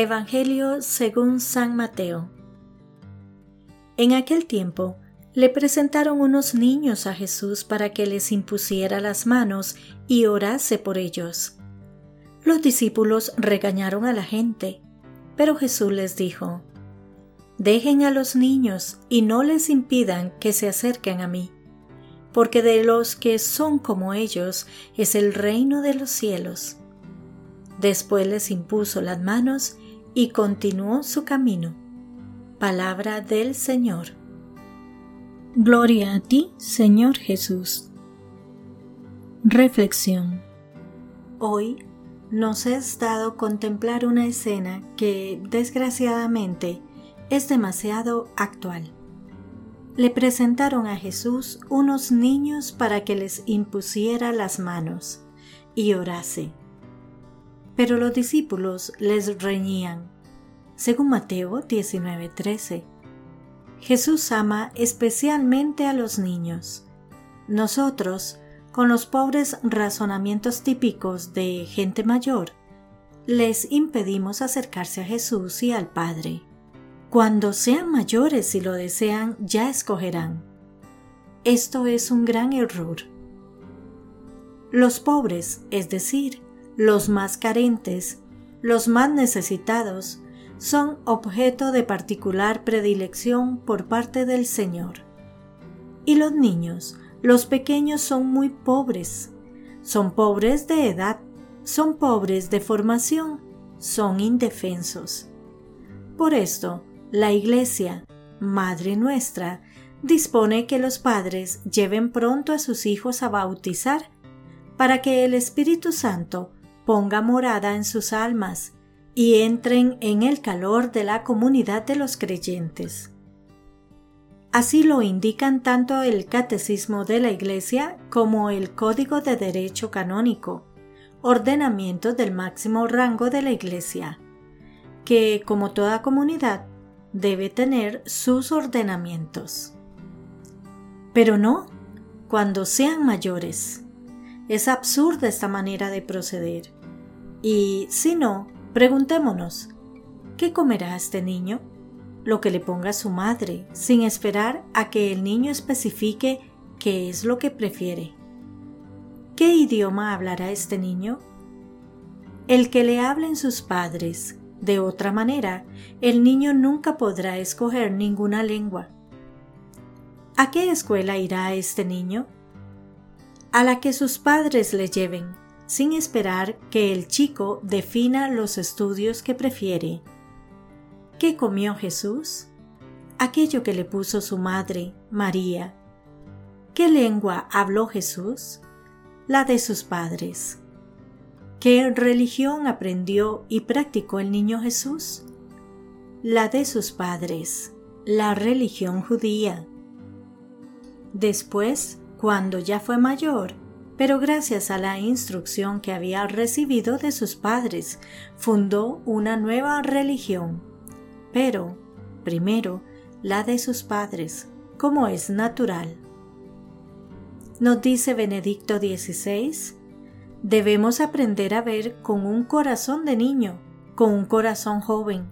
Evangelio según San Mateo. En aquel tiempo le presentaron unos niños a Jesús para que les impusiera las manos y orase por ellos. Los discípulos regañaron a la gente, pero Jesús les dijo, Dejen a los niños y no les impidan que se acerquen a mí, porque de los que son como ellos es el reino de los cielos. Después les impuso las manos y continuó su camino. Palabra del Señor. Gloria a ti, Señor Jesús. Reflexión. Hoy nos es dado contemplar una escena que, desgraciadamente, es demasiado actual. Le presentaron a Jesús unos niños para que les impusiera las manos y orase. Pero los discípulos les reñían. Según Mateo 19:13, Jesús ama especialmente a los niños. Nosotros, con los pobres razonamientos típicos de gente mayor, les impedimos acercarse a Jesús y al Padre. Cuando sean mayores y lo desean, ya escogerán. Esto es un gran error. Los pobres, es decir, los más carentes, los más necesitados, son objeto de particular predilección por parte del Señor. Y los niños, los pequeños son muy pobres, son pobres de edad, son pobres de formación, son indefensos. Por esto, la Iglesia, Madre nuestra, dispone que los padres lleven pronto a sus hijos a bautizar, para que el Espíritu Santo ponga morada en sus almas y entren en el calor de la comunidad de los creyentes. Así lo indican tanto el Catecismo de la Iglesia como el Código de Derecho Canónico, ordenamiento del máximo rango de la Iglesia, que, como toda comunidad, debe tener sus ordenamientos. Pero no cuando sean mayores. Es absurda esta manera de proceder. Y si no, preguntémonos, ¿qué comerá este niño? Lo que le ponga su madre, sin esperar a que el niño especifique qué es lo que prefiere. ¿Qué idioma hablará este niño? El que le hablen sus padres, de otra manera, el niño nunca podrá escoger ninguna lengua. ¿A qué escuela irá este niño? A la que sus padres le lleven, sin esperar que el chico defina los estudios que prefiere. ¿Qué comió Jesús? Aquello que le puso su madre, María. ¿Qué lengua habló Jesús? La de sus padres. ¿Qué religión aprendió y practicó el niño Jesús? La de sus padres, la religión judía. Después, cuando ya fue mayor, pero gracias a la instrucción que había recibido de sus padres, fundó una nueva religión. Pero, primero, la de sus padres, como es natural. Nos dice Benedicto XVI, Debemos aprender a ver con un corazón de niño, con un corazón joven,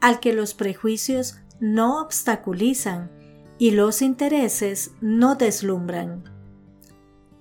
al que los prejuicios no obstaculizan y los intereses no deslumbran.